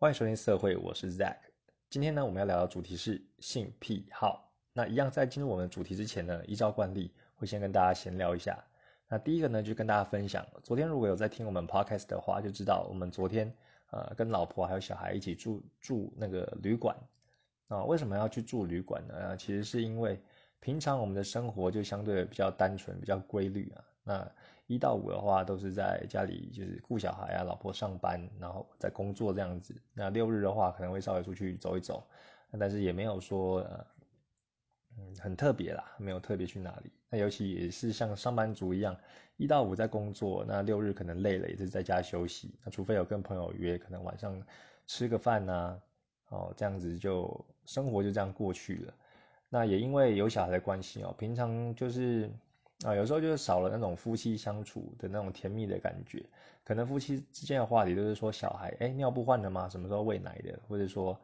欢迎收听社会，我是 Zack。今天呢，我们要聊的主题是性癖好。那一样，在进入我们的主题之前呢，依照惯例，会先跟大家闲聊一下。那第一个呢，就跟大家分享，昨天如果有在听我们 Podcast 的话，就知道我们昨天呃跟老婆还有小孩一起住住那个旅馆啊。为什么要去住旅馆呢？其实是因为平常我们的生活就相对比较单纯、比较规律啊。那一到五的话，都是在家里就是顾小孩啊，老婆上班，然后在工作这样子。那六日的话，可能会稍微出去走一走，但是也没有说呃，嗯，很特别啦，没有特别去哪里。那尤其也是像上班族一样，一到五在工作，那六日可能累了，也是在家休息。那除非有跟朋友约，可能晚上吃个饭呐，哦，这样子就生活就这样过去了。那也因为有小孩的关系哦，平常就是。啊，有时候就是少了那种夫妻相处的那种甜蜜的感觉，可能夫妻之间的话题都是说小孩，哎，尿布换了吗？什么时候喂奶的？或者说，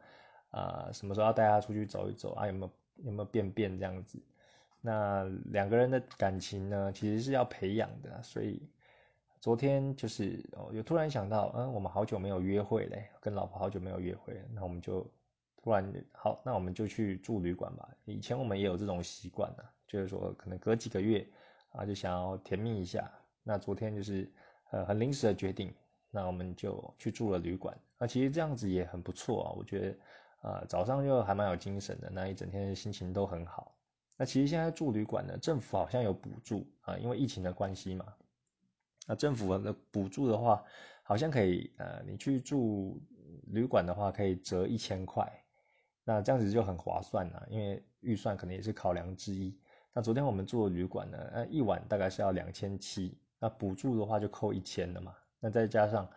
啊，什么时候要带他出去走一走啊？有没有有没有便便这样子？那两个人的感情呢，其实是要培养的。所以昨天就是哦，有突然想到，嗯，我们好久没有约会嘞，跟老婆好久没有约会，那我们就突然好，那我们就去住旅馆吧。以前我们也有这种习惯呢，就是说可能隔几个月。啊，就想要甜蜜一下。那昨天就是呃很临时的决定，那我们就去住了旅馆。那其实这样子也很不错啊，我觉得啊早上就还蛮有精神的，那一整天心情都很好。那其实现在住旅馆呢，政府好像有补助啊，因为疫情的关系嘛。那政府的补助的话，好像可以呃你去住旅馆的话，可以折一千块。那这样子就很划算了，因为预算可能也是考量之一。那昨天我们住的旅馆呢，呃，一晚大概是要两千七，那补助的话就扣一千了嘛。那再加上，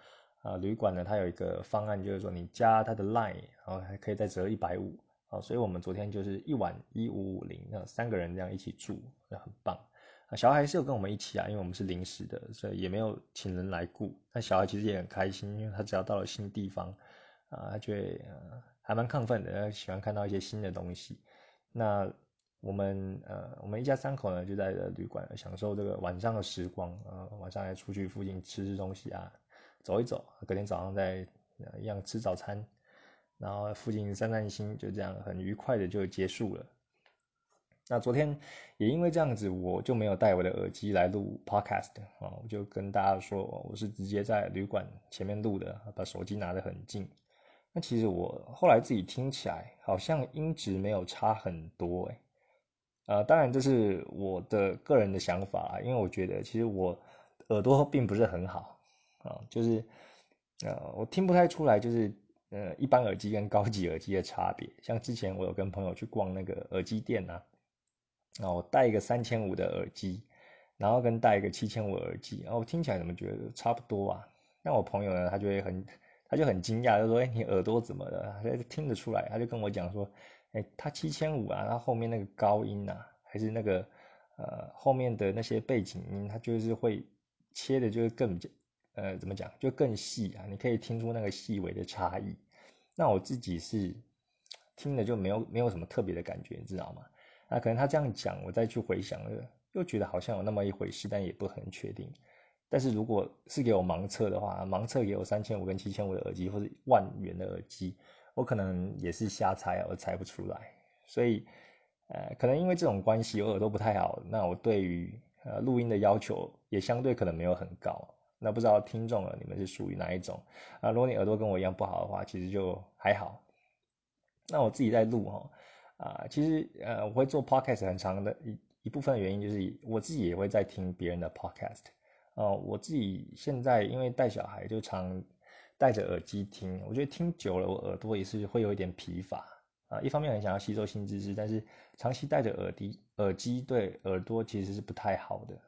啊，旅馆呢它有一个方案，就是说你加它的 line，然后还可以再折一百五，啊，所以我们昨天就是一晚一五五零，那三个人这样一起住，那很棒。啊，小孩是有跟我们一起啊，因为我们是临时的，所以也没有请人来雇。那小孩其实也很开心，因为他只要到了新地方，啊，他觉得还蛮亢奋的，他喜欢看到一些新的东西。那。我们呃，我们一家三口呢，就在旅馆享受这个晚上的时光啊，晚上还出去附近吃吃东西啊，走一走，隔天早上再一样吃早餐，然后附近散散心，就这样很愉快的就结束了。那昨天也因为这样子，我就没有带我的耳机来录 podcast 啊，我就跟大家说，我是直接在旅馆前面录的，把手机拿得很近。那其实我后来自己听起来，好像音质没有差很多哎。呃，当然这是我的个人的想法啊，因为我觉得其实我耳朵并不是很好啊，就是呃，我听不太出来，就是呃，一般耳机跟高级耳机的差别。像之前我有跟朋友去逛那个耳机店呐，啊，我戴一个三千五的耳机，然后跟戴一个七千五耳机，然后听起来怎么觉得差不多啊？那我朋友呢，他就会很，他就很惊讶，就说：“哎，你耳朵怎么了？”他听得出来，他就跟我讲说。哎，它七千五啊，它后面那个高音呐，还是那个呃后面的那些背景音，它就是会切的，就是更呃怎么讲，就更细啊，你可以听出那个细微的差异。那我自己是听了就没有没有什么特别的感觉，你知道吗？那可能他这样讲，我再去回想了，又觉得好像有那么一回事，但也不很确定。但是如果是给我盲测的话，盲测给我三千五跟七千五的耳机，或者万元的耳机。我可能也是瞎猜，我猜不出来，所以，呃，可能因为这种关系，我耳朵不太好，那我对于呃录音的要求也相对可能没有很高。那不知道听众了，你们是属于哪一种啊？如果你耳朵跟我一样不好的话，其实就还好。那我自己在录哈，啊，其实呃，我会做 podcast 很长的一一部分的原因就是我自己也会在听别人的 podcast，哦，我自己现在因为带小孩就常。戴着耳机听，我觉得听久了，我耳朵也是会有一点疲乏啊。一方面很想要吸收新知识，但是长期戴着耳机，耳机对耳朵其实是不太好的。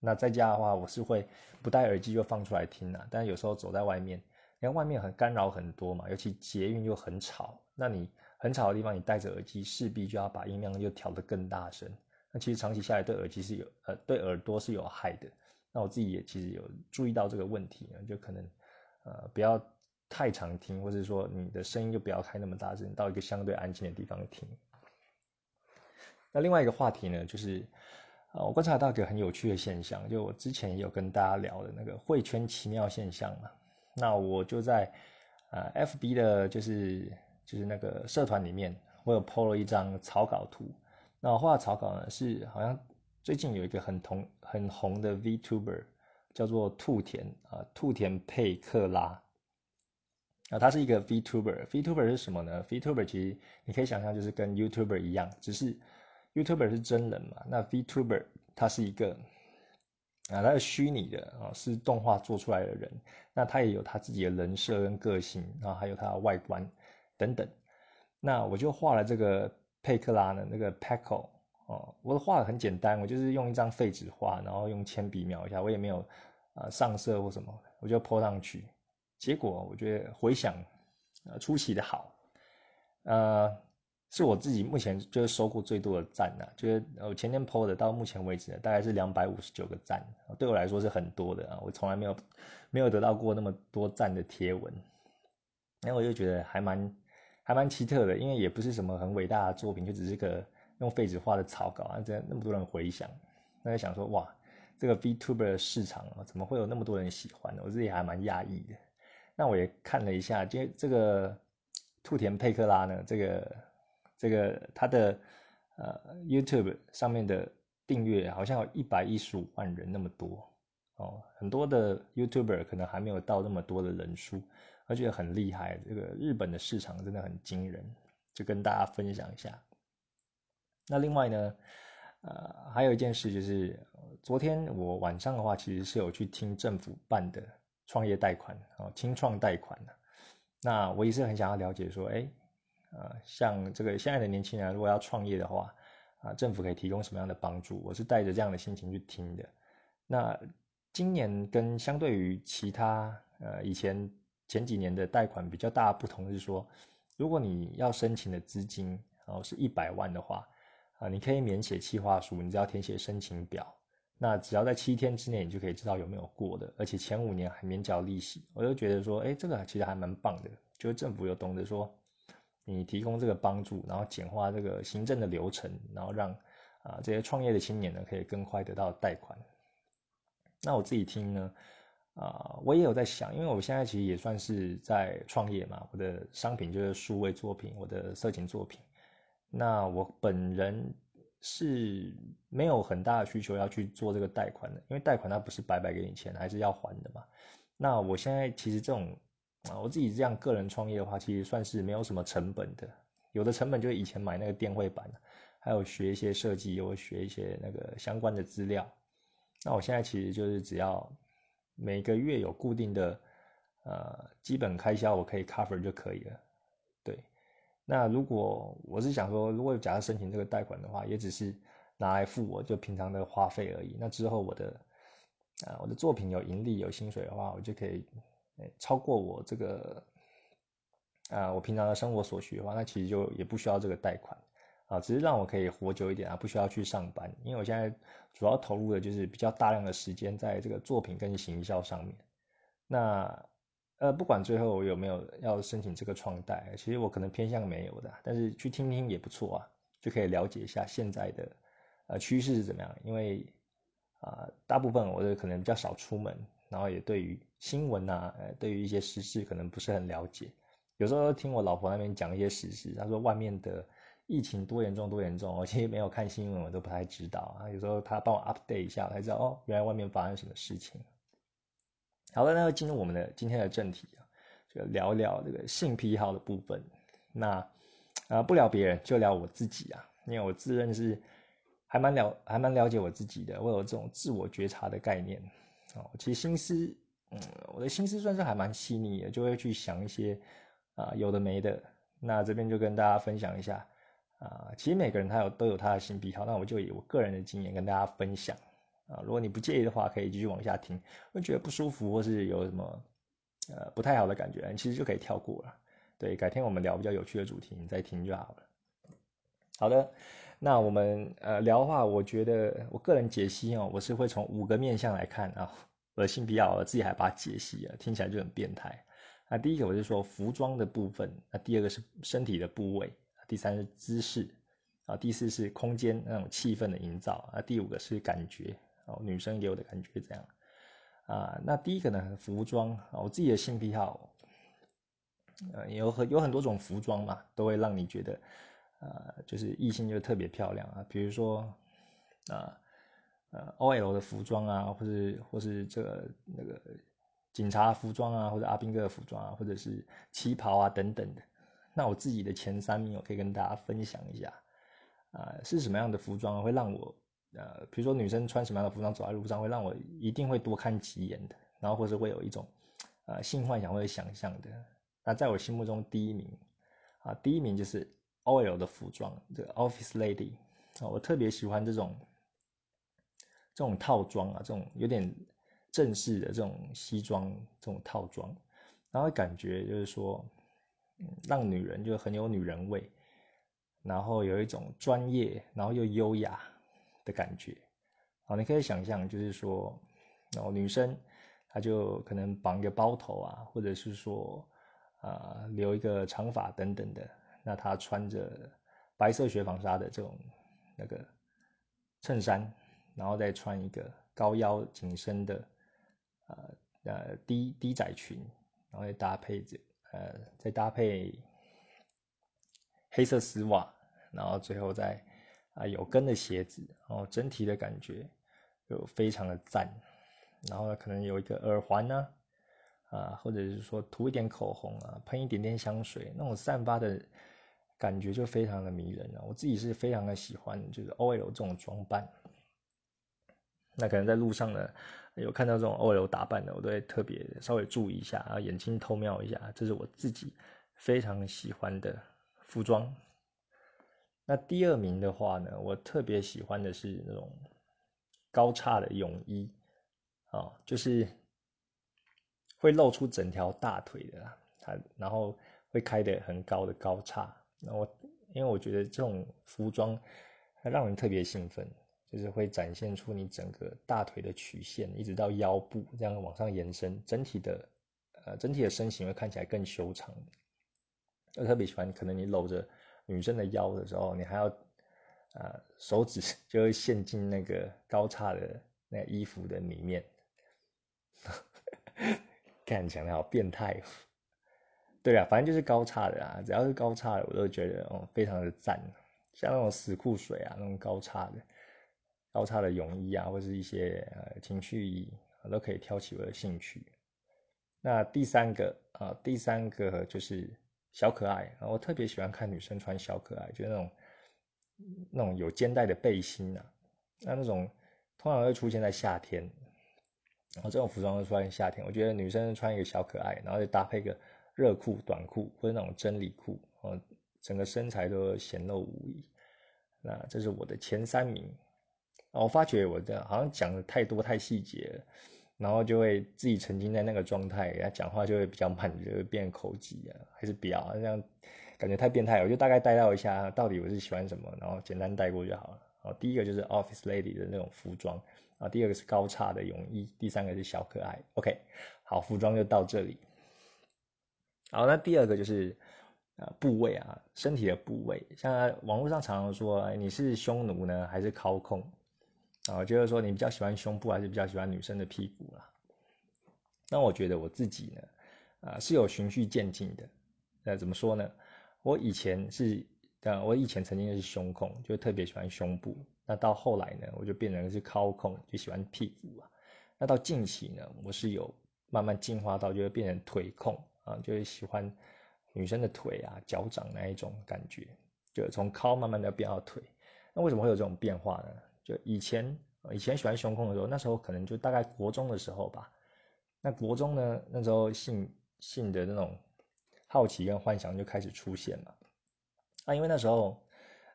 那在家的话，我是会不戴耳机就放出来听啊。但有时候走在外面，因为外面很干扰很多嘛，尤其捷运又很吵，那你很吵的地方，你戴着耳机势必就要把音量又调得更大声。那其实长期下来对耳机是有呃对耳朵是有害的。那我自己也其实有注意到这个问题啊，就可能。呃，不要太常听，或者说你的声音就不要开那么大声，到一个相对安静的地方听。那另外一个话题呢，就是呃，我观察到一个很有趣的现象，就我之前有跟大家聊的那个会圈奇妙现象嘛。那我就在啊，FB 的就是就是那个社团里面，我有 PO 了一张草稿图。那我画的草稿呢，是好像最近有一个很同很红的 VTuber，叫做兔田啊，兔田佩克拉。啊，他是一个 VTuber。VTuber 是什么呢？VTuber 其实你可以想象就是跟 YouTuber 一样，只是 YouTuber 是真人嘛，那 VTuber 他是一个啊，他是虚拟的啊，是动画做出来的人。那他也有他自己的人设跟个性，然后还有他的外观等等。那我就画了这个佩克拉的那个 Paco 哦，我的画的很简单，我就是用一张废纸画，然后用铅笔描一下，我也没有啊上色或什么，我就泼上去。结果我觉得回想，呃，出奇的好，呃，是我自己目前就是收过最多的赞呐，就是我前天 PO 的，到目前为止大概是两百五十九个赞，对我来说是很多的啊，我从来没有没有得到过那么多赞的贴文，然后我就觉得还蛮还蛮奇特的，因为也不是什么很伟大的作品，就只是个用废纸画的草稿啊，这样那么多人回想，那就想说哇，这个 VTuber 的市场，怎么会有那么多人喜欢呢？我自己还蛮讶异的。那我也看了一下，就这个兔田佩克拉呢，这个这个他的呃 YouTube 上面的订阅好像有一百一十五万人那么多哦，很多的 YouTuber 可能还没有到那么多的人数，而且很厉害。这个日本的市场真的很惊人，就跟大家分享一下。那另外呢，呃，还有一件事就是，昨天我晚上的话，其实是有去听政府办的。创业贷款啊，清创贷款那我也是很想要了解说，哎，呃，像这个现在的年轻人如果要创业的话，啊，政府可以提供什么样的帮助？我是带着这样的心情去听的。那今年跟相对于其他呃以前前几年的贷款比较大不同是说，如果你要申请的资金哦是一百万的话，啊，你可以免写企划书，你只要填写申请表。那只要在七天之内，你就可以知道有没有过的，而且前五年还免缴利息。我就觉得说，哎，这个其实还蛮棒的，就是政府有懂得说，你提供这个帮助，然后简化这个行政的流程，然后让啊这些创业的青年呢可以更快得到贷款。那我自己听呢，啊，我也有在想，因为我现在其实也算是在创业嘛，我的商品就是数位作品，我的色情作品。那我本人。是没有很大的需求要去做这个贷款的，因为贷款它不是白白给你钱，还是要还的嘛。那我现在其实这种啊，我自己这样个人创业的话，其实算是没有什么成本的。有的成本就是以前买那个电绘板，还有学一些设计，又学一些那个相关的资料。那我现在其实就是只要每个月有固定的呃基本开销，我可以 cover 就可以了。那如果我是想说，如果假设申请这个贷款的话，也只是拿来付我就平常的花费而已。那之后我的啊我的作品有盈利有薪水的话，我就可以超过我这个啊我平常的生活所需的话，那其实就也不需要这个贷款啊，只是让我可以活久一点啊，不需要去上班。因为我现在主要投入的就是比较大量的时间在这个作品跟行销上面。那呃，不管最后我有没有要申请这个创贷，其实我可能偏向没有的，但是去听听也不错啊，就可以了解一下现在的呃趋势是怎么样。因为啊，大部分我的可能比较少出门，然后也对于新闻啊，呃，对于一些时事可能不是很了解。有时候听我老婆那边讲一些时事，她说外面的疫情多严重多严重，我其实没有看新闻，我都不太知道啊。有时候她帮我 update 一下，才知道哦，原来外面发生什么事情。好了，那要进入我们的今天的正题啊，就聊聊这个性癖好的部分。那啊，不聊别人，就聊我自己啊，因为我自认是还蛮了，还蛮了解我自己的。我有这种自我觉察的概念哦。其实心思，嗯，我的心思算是还蛮细腻的，就会去想一些啊有的没的。那这边就跟大家分享一下啊，其实每个人他有都有他的性癖好，那我就以我个人的经验跟大家分享。啊，如果你不介意的话，可以继续往下听。会觉得不舒服或是有什么呃不太好的感觉，其实就可以跳过了。对，改天我们聊比较有趣的主题，你再听就好了。好的，那我们呃聊的话，我觉得我个人解析哦，我是会从五个面向来看啊。我的性比较，我自己还把它解析啊，听起来就很变态。那第一个我是说服装的部分，那第二个是身体的部位，第三是姿势，啊，第四是空间那种气氛的营造，啊，第五个是感觉。哦，女生给我的感觉这样啊。那第一个呢，服装啊，我自己的性癖好呃，有很有很多种服装嘛，都会让你觉得，呃，就是异性就特别漂亮啊。比如说，啊，呃，OL 的服装啊，或是或是这个那个警察服装啊，或者阿兵哥的服装啊，或者是旗袍啊等等的。那我自己的前三名，我可以跟大家分享一下，啊，是什么样的服装会让我，呃，比如说女生穿什么样的服装走在路上，会让我一定会多看几眼的，然后或者会有一种，呃，性幻想或者想象的。那在我心目中第一名，啊，第一名就是 OL 的服装，这个 Office Lady 啊，我特别喜欢这种这种套装啊，这种有点正式的这种西装这种套装，然后感觉就是说，让女人就很有女人味，然后有一种专业，然后又优雅的感觉，好，你可以想象，就是说，然后女生她就可能绑一个包头啊，或者是说。啊，留一个长发等等的，那她穿着白色雪纺纱的这种那个衬衫，然后再穿一个高腰紧身的呃呃低低窄裙，然后再搭配着呃再搭配黑色丝袜，然后最后再啊有跟的鞋子，然后整体的感觉就非常的赞，然后呢可能有一个耳环呢。啊，或者是说涂一点口红啊，喷一点点香水，那种散发的感觉就非常的迷人了。我自己是非常的喜欢，就是 OL 这种装扮。那可能在路上呢，有看到这种 OL 打扮的，我都会特别稍微注意一下啊，眼睛偷瞄一下。这是我自己非常喜欢的服装。那第二名的话呢，我特别喜欢的是那种高叉的泳衣，啊，就是。会露出整条大腿的，它然后会开的很高的高叉。那我因为我觉得这种服装它让人特别兴奋，就是会展现出你整个大腿的曲线，一直到腰部这样往上延伸，整体的呃整体的身形会看起来更修长。我特别喜欢，可能你搂着女生的腰的时候，你还要呃手指 就会陷进那个高叉的那衣服的里面。看起来好变态，对啊，反正就是高叉的啊，只要是高叉的，我都觉得哦，非常的赞。像那种死裤水啊，那种高叉的、高叉的泳衣啊，或是一些呃情趣衣，都可以挑起我的兴趣。那第三个啊，第三个就是小可爱啊，我特别喜欢看女生穿小可爱，就那种那种有肩带的背心啊，那那种通常会出现在夏天。然后这种服装出现夏天，我觉得女生穿一个小可爱，然后再搭配个热裤、短裤或者那种真理裤，哦，整个身材都显露无遗。那这是我的前三名。我发觉我这样好像讲的太多太细节，然后就会自己沉浸在那个状态，然后讲话就会比较慢，就会变口疾啊，还是不要这样，感觉太变态。我就大概带到一下，到底我是喜欢什么，然后简单带过就好了。好，第一个就是 Office Lady 的那种服装。啊，第二个是高叉的泳衣，第三个是小可爱。OK，好，服装就到这里。好，那第二个就是呃部位啊，身体的部位，像网络上常常说，你是匈奴呢，还是操控？啊，就是说你比较喜欢胸部，还是比较喜欢女生的屁股啦？那我觉得我自己呢，啊，是有循序渐进的。那怎么说呢？我以前是，呃，我以前曾经是胸控，就特别喜欢胸部。那到后来呢，我就变成是靠控，就喜欢屁股啊。那到近期呢，我是有慢慢进化到，就会变成腿控啊，就是喜欢女生的腿啊、脚掌那一种感觉，就从靠慢慢的变到腿。那为什么会有这种变化呢？就以前以前喜欢胸控的时候，那时候可能就大概国中的时候吧。那国中呢，那时候性性的那种好奇跟幻想就开始出现了。啊，因为那时候。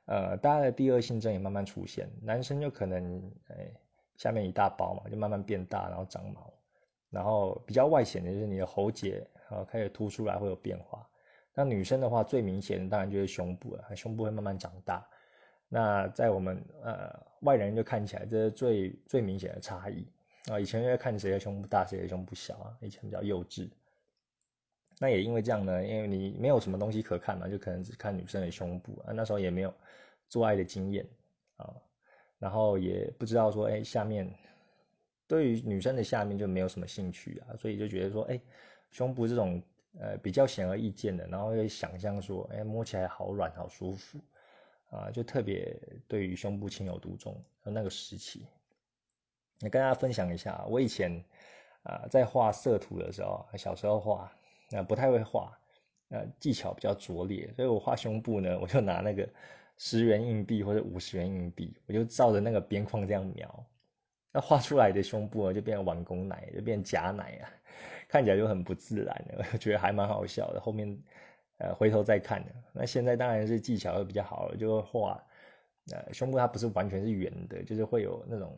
呃，大家的第二性征也慢慢出现，男生就可能，哎，下面一大包嘛，就慢慢变大，然后长毛，然后比较外显的就是你的喉结，啊开始凸出来会有变化。那女生的话，最明显的当然就是胸部了，胸部会慢慢长大。那在我们呃外人就看起来，这是最最明显的差异啊。以前因为看谁的胸部大，谁的胸部小啊，以前比较幼稚。那也因为这样呢，因为你没有什么东西可看嘛，就可能只看女生的胸部啊。那时候也没有做爱的经验啊，然后也不知道说，哎，下面对于女生的下面就没有什么兴趣啊，所以就觉得说，哎，胸部这种呃比较显而易见的，然后会想象说，哎，摸起来好软好舒服啊，就特别对于胸部情有独钟那个时期。那跟大家分享一下，我以前啊在画色图的时候，小时候画，那不太会画，技巧比较拙劣，所以我画胸部呢，我就拿那个十元硬币或者五十元硬币，我就照着那个边框这样描。那画出来的胸部啊，就变碗公奶，就变假奶啊，看起来就很不自然，我觉得还蛮好笑的。后面呃回头再看的，那现在当然是技巧会比较好了，就画呃胸部它不是完全是圆的，就是会有那种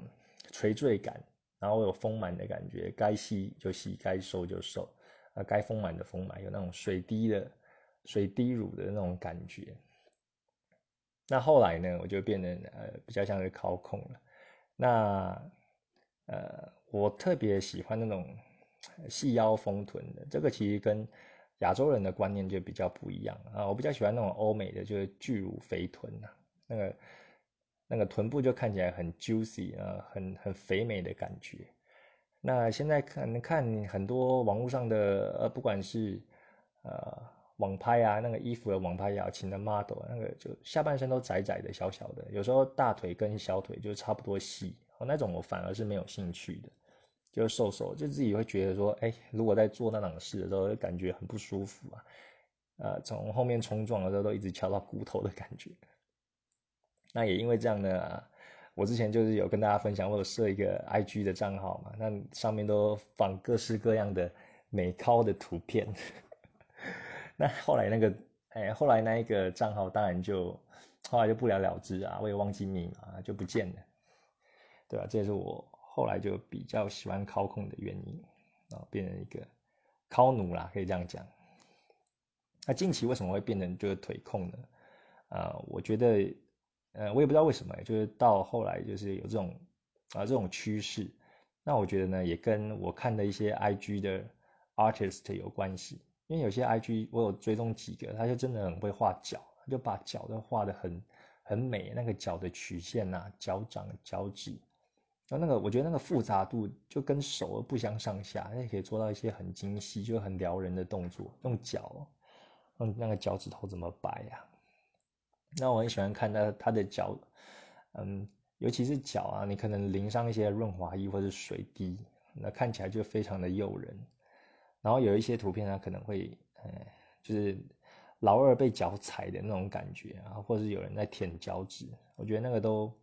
垂坠感，然后有丰满的感觉，该细就细，该瘦就瘦，啊该丰满的丰满，有那种水滴的水滴乳的那种感觉。那后来呢，我就变得呃比较像是靠控了，那。呃，我特别喜欢那种细腰丰臀的，这个其实跟亚洲人的观念就比较不一样啊。我比较喜欢那种欧美的，就是巨乳肥臀呐，那个那个臀部就看起来很 juicy 啊，很很肥美的感觉。那现在看看很多网络上的呃，不管是呃网拍啊，那个衣服的网拍也好，请的 model，那个就下半身都窄窄的、小小的，有时候大腿跟小腿就差不多细。那种我反而是没有兴趣的，就是瘦瘦，就自己会觉得说，哎，如果在做那档事的时候，就感觉很不舒服啊，呃，从后面冲撞的时候都一直敲到骨头的感觉。那也因为这样呢，我之前就是有跟大家分享，我有设一个 IG 的账号嘛，那上面都放各式各样的美尻的图片。那后来那个，哎，后来那一个账号当然就后来就不了了之啊，我也忘记密码就不见了。对吧？这也是我后来就比较喜欢靠控的原因啊，变成一个靠奴啦，可以这样讲。那近期为什么会变成就是腿控呢？啊，我觉得，呃，我也不知道为什么，就是到后来就是有这种啊这种趋势。那我觉得呢，也跟我看的一些 IG 的 artist 有关系，因为有些 IG 我有追踪几个，他就真的很会画脚，就把脚都画的很很美，那个脚的曲线呐，脚掌、脚趾。然后那个，我觉得那个复杂度就跟手不相上下，也可以做到一些很精细、就很撩人的动作。用脚，用那个脚趾头怎么摆呀？那我很喜欢看他他的脚，嗯，尤其是脚啊，你可能淋上一些润滑液或者水滴，那看起来就非常的诱人。然后有一些图片呢，可能会，呃，就是老二被脚踩的那种感觉啊，或者是有人在舔脚趾，我觉得那个都。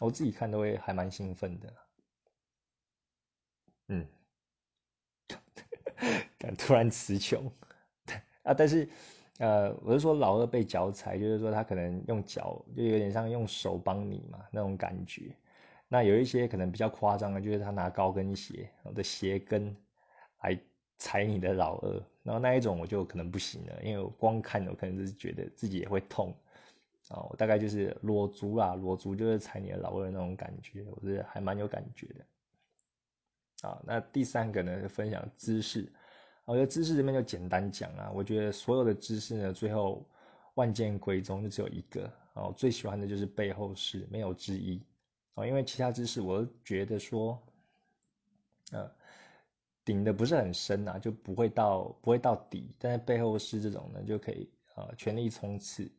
我自己看都会还蛮兴奋的，嗯，敢突然词穷啊！但是，呃，我是说老二被脚踩，就是说他可能用脚，就有点像用手帮你嘛那种感觉。那有一些可能比较夸张的，就是他拿高跟鞋的鞋跟来踩你的老二，然后那一种我就可能不行了，因为我光看我可能就是觉得自己也会痛。啊，我大概就是裸足啦，裸足就是踩你的老二那种感觉，我觉得还蛮有感觉的。啊，那第三个呢，分享姿势。我觉得姿势这边就简单讲啊，我觉得所有的姿势呢，最后万剑归宗就只有一个。啊，我最喜欢的就是背后式，没有之一。啊，因为其他姿势我觉得说，呃，顶的不是很深啊，就不会到不会到底。但是背后式这种呢，就可以啊全力冲刺。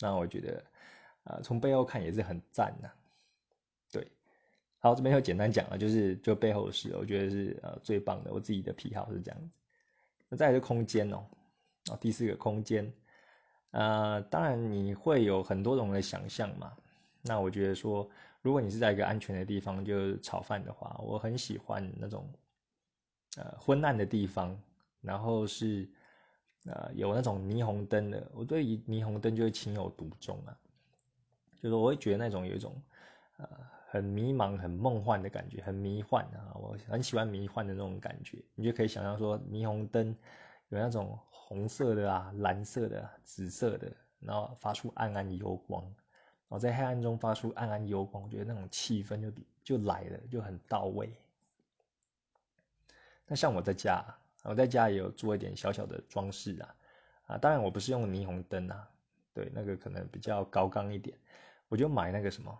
那我觉得，啊，从背后看也是很赞呐。对，好，这边就简单讲了，就是就背后是，我觉得是呃最棒的。我自己的癖好是这样子。那再来是空间哦，啊，第四个空间，呃，当然你会有很多种的想象嘛。那我觉得说，如果你是在一个安全的地方，就是炒饭的话，我很喜欢那种呃昏暗的地方，然后是。呃，有那种霓虹灯的，我对霓虹灯就会情有独钟啊。就是我会觉得那种有一种呃很迷茫、很梦幻的感觉，很迷幻啊。我很喜欢迷幻的那种感觉。你就可以想象说，霓虹灯有那种红色的啊、蓝色的、紫色的，然后发出暗暗幽光，然后在黑暗中发出暗暗幽光，我觉得那种气氛就就来了，就很到位。那像我在家。我在家也有做一点小小的装饰啊，啊，当然我不是用霓虹灯啊，对，那个可能比较高刚一点，我就买那个什么，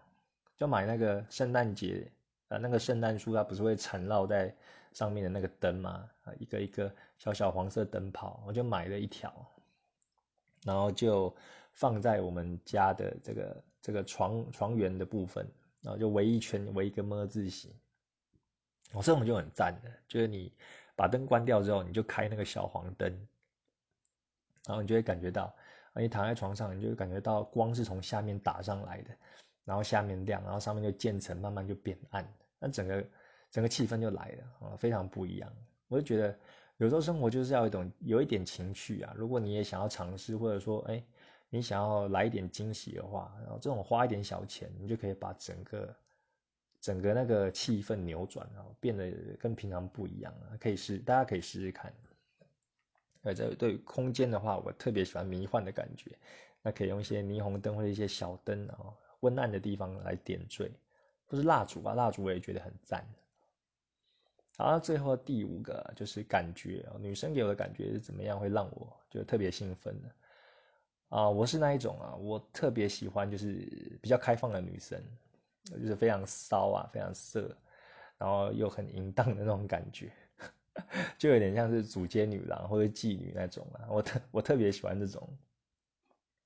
就买那个圣诞节呃，那个圣诞树它不是会缠绕在上面的那个灯吗？啊，一个一个小小黄色灯泡，我就买了一条，然后就放在我们家的这个这个床床缘的部分，然后就围一圈，围一个么字形。我这种就很赞的，就是你把灯关掉之后，你就开那个小黄灯，然后你就会感觉到，你躺在床上，你就感觉到光是从下面打上来的。然后下面亮，然后上面就渐层，慢慢就变暗，那整个整个气氛就来了啊，非常不一样。我就觉得有时候生活就是要一种有一点情趣啊。如果你也想要尝试，或者说哎，你想要来一点惊喜的话，然后这种花一点小钱，你就可以把整个整个那个气氛扭转啊，变得跟平常不一样啊。可以试，大家可以试试看。呃，这对空间的话，我特别喜欢迷幻的感觉，那可以用一些霓虹灯或者一些小灯啊。昏暗的地方来点缀，或是蜡烛吧，蜡烛我也觉得很赞。好，最后第五个就是感觉女生给我的感觉是怎么样，会让我就特别兴奋的啊？我是那一种啊，我特别喜欢就是比较开放的女生，就是非常骚啊，非常色，然后又很淫荡的那种感觉，就有点像是主街女郎或者妓女那种啊。我特我特别喜欢这种，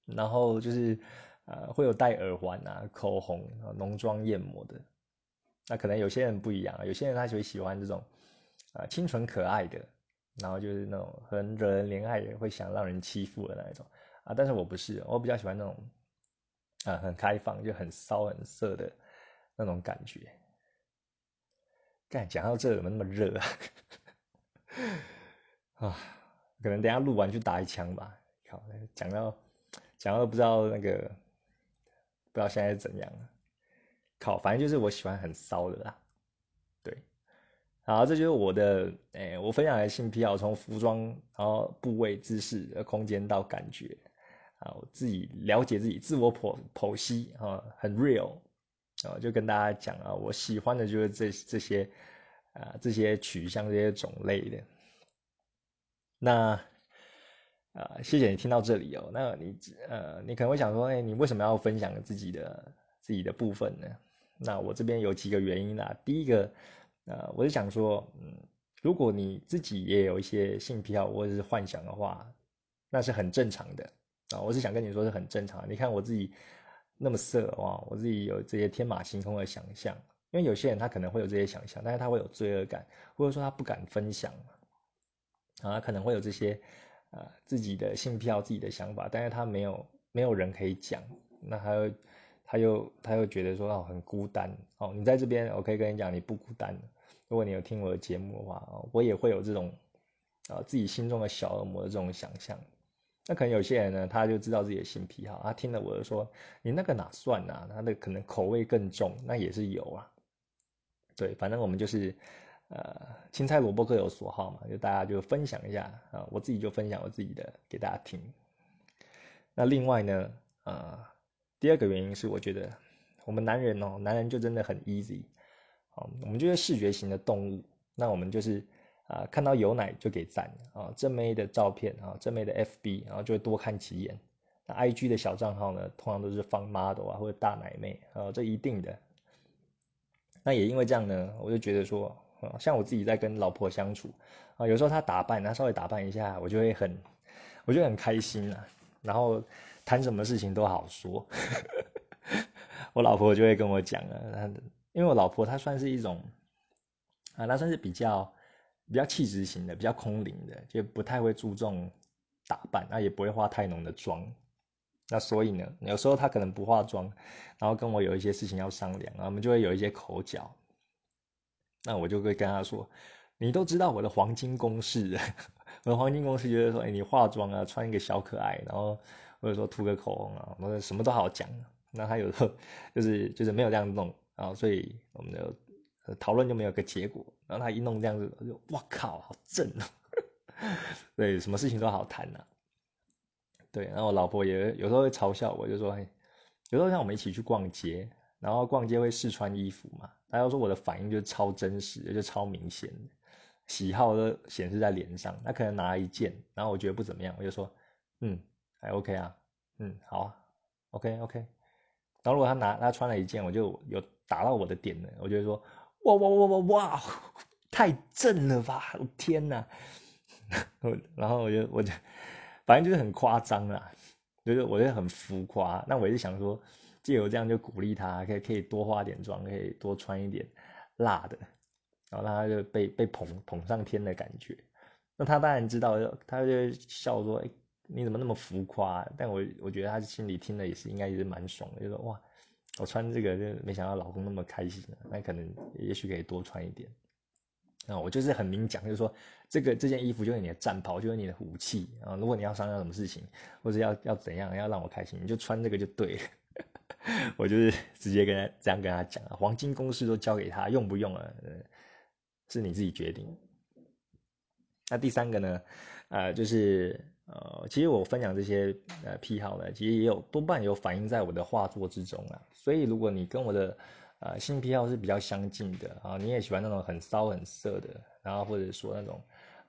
然后就是。呃，会有戴耳环啊、口红、浓妆艳抹的。那可能有些人不一样，有些人他就会喜欢这种啊清纯可爱的，然后就是那种很惹人怜爱的，会想让人欺负的那一种啊。但是我不是，我比较喜欢那种啊很开放、就很骚、很色的那种感觉。干，讲到这怎么那么热啊？啊，可能等下录完去打一枪吧。靠，讲到讲到不知道那个。不知道现在是怎样了，靠，反正就是我喜欢很骚的啦，对，然后这就是我的，哎，我分享的性癖好，从服装，然后部位、姿势、空间到感觉，啊，我自己了解自己，自我剖剖析啊，很 real，啊，就跟大家讲啊，我喜欢的就是这这些，啊，这些取向、这些种类的，那。啊，谢谢你听到这里哦。那你呃，你可能会想说，哎，你为什么要分享自己的自己的部分呢？那我这边有几个原因啦。第一个，呃，我是想说，嗯，如果你自己也有一些性癖好或者是幻想的话，那是很正常的啊。我是想跟你说，是很正常。你看我自己那么色哇，我自己有这些天马行空的想象。因为有些人他可能会有这些想象，但是他会有罪恶感，或者说他不敢分享啊，可能会有这些。啊，自己的性票，自己的想法，但是他没有没有人可以讲，那他又他又他又觉得说哦很孤单哦，你在这边我可以跟你讲你不孤单，如果你有听我的节目的话我也会有这种啊自己心中的小恶魔的这种想象，那可能有些人呢他就知道自己的性癖好，他听了我的说你那个哪算啊，他的可能口味更重，那也是有啊，对，反正我们就是。呃，青菜萝卜各有所好嘛，就大家就分享一下啊，我自己就分享我自己的给大家听。那另外呢，啊，第二个原因是我觉得我们男人哦，男人就真的很 easy，啊，我们就是视觉型的动物，那我们就是啊，看到有奶就给赞啊，正妹的照片啊，正妹的 FB，然后就会多看几眼。那 IG 的小账号呢，通常都是放 model 啊或者大奶妹啊，这一定的。那也因为这样呢，我就觉得说。像我自己在跟老婆相处啊，有时候她打扮，她稍微打扮一下，我就会很，我就很开心啊。然后谈什么事情都好说，我老婆就会跟我讲啊，因为我老婆她算是一种啊，她算是比较比较气质型的，比较空灵的，就不太会注重打扮，那也不会化太浓的妆。那所以呢，有时候她可能不化妆，然后跟我有一些事情要商量，我们就会有一些口角。那我就会跟他说：“你都知道我的黄金公式，我的黄金公式就是说，哎，你化妆啊，穿一个小可爱，然后或者说涂个口红啊，我什么都好讲。那他有时候就是就是没有这样弄啊，所以我们就讨论就没有个结果。然后他一弄这样子，我就哇靠，好正啊！对，什么事情都好谈呐。对，然后我老婆也有时候会嘲笑我，就说，有时候像我们一起去逛街。”然后逛街会试穿衣服嘛？大家说我的反应就是超真实，就超明显，喜好都显示在脸上。他可能拿一件，然后我觉得不怎么样，我就说，嗯，还 OK 啊，嗯，好啊，OK OK。然后如果他拿他穿了一件，我就有打到我的点了，我就说，哇哇哇哇哇，太正了吧！我天哪！然后我就我就反正就是很夸张啦，就是我觉得很浮夸。那我就想说，借由这样就鼓励他，可以可以多化点妆，可以多穿一点辣的，然后让他就被被捧捧上天的感觉。那他当然知道，他就笑说：“哎，你怎么那么浮夸？”但我我觉得他心里听了也是应该也是蛮爽的，就说：“哇，我穿这个就没想到老公那么开心，那可能也许可以多穿一点。”啊，我就是很明讲，就是说这个这件衣服就是你的战袍，就是你的武器啊。如果你要商量什么事情，或者要要怎样，要让我开心，你就穿这个就对了。我就是直接跟他这样跟他讲啊，黄金公式都交给他，用不用啊？是你自己决定。那第三个呢？呃，就是呃，其实我分享这些呃癖好呢，其实也有多半有反映在我的画作之中啊。所以如果你跟我的呃，性癖好是比较相近的啊，你也喜欢那种很骚很色的，然后或者说那种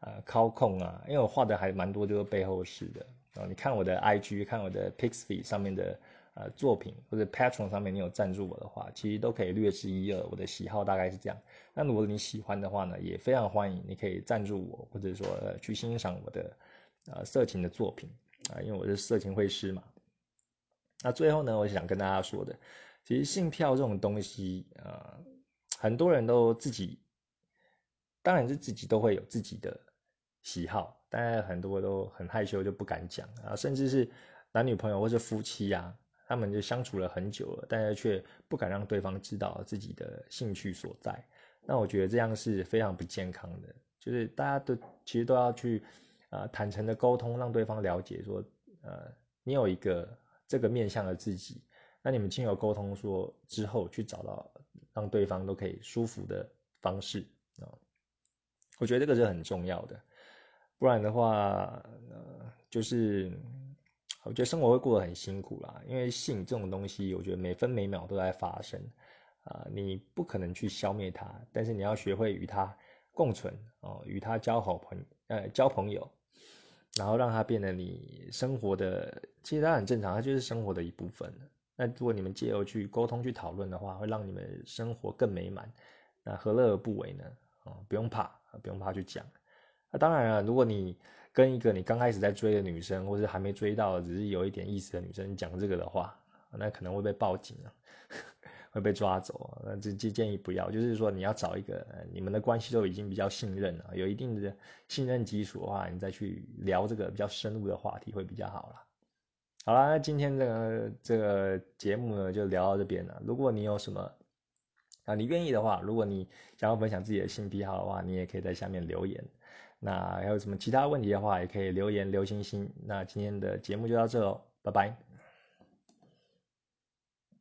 呃操控啊，因为我画的还蛮多就是背后式的啊。你看我的 IG，看我的 Pixby 上面的呃作品，或者 Patron 上面你有赞助我的话，其实都可以略知一二。我的喜好大概是这样。那如果你喜欢的话呢，也非常欢迎你可以赞助我，或者说去欣赏我的呃色情的作品啊，因为我是色情会师嘛。那最后呢，我想跟大家说的。其实性票这种东西，呃，很多人都自己，当然是自己都会有自己的喜好，但是很多都很害羞，就不敢讲啊。甚至是男女朋友或是夫妻啊，他们就相处了很久了，但是却不敢让对方知道自己的兴趣所在。那我觉得这样是非常不健康的，就是大家都其实都要去啊坦诚的沟通，让对方了解说，呃，你有一个这个面向的自己。那你们亲友沟通说之后，去找到让对方都可以舒服的方式啊，我觉得这个是很重要的，不然的话，呃，就是我觉得生活会过得很辛苦啦。因为性这种东西，我觉得每分每秒都在发生啊，你不可能去消灭它，但是你要学会与它共存哦，与它交好朋呃交朋友，然后让它变得你生活的，其实它很正常，它就是生活的一部分。那如果你们借由去沟通、去讨论的话，会让你们生活更美满，那何乐而不为呢？啊，不用怕，不用怕去讲。那当然了，如果你跟一个你刚开始在追的女生，或者还没追到，只是有一点意思的女生讲这个的话，那可能会被报警啊，会被抓走。那这这建议不要，就是说你要找一个你们的关系都已经比较信任了，有一定的信任基础的话，你再去聊这个比较深入的话题会比较好了。好啦，那今天这个这个节目呢，就聊到这边了。如果你有什么啊，你愿意的话，如果你想要分享自己的性癖好的话，你也可以在下面留言。那还有什么其他问题的话，也可以留言留星星。那今天的节目就到这喽，拜拜。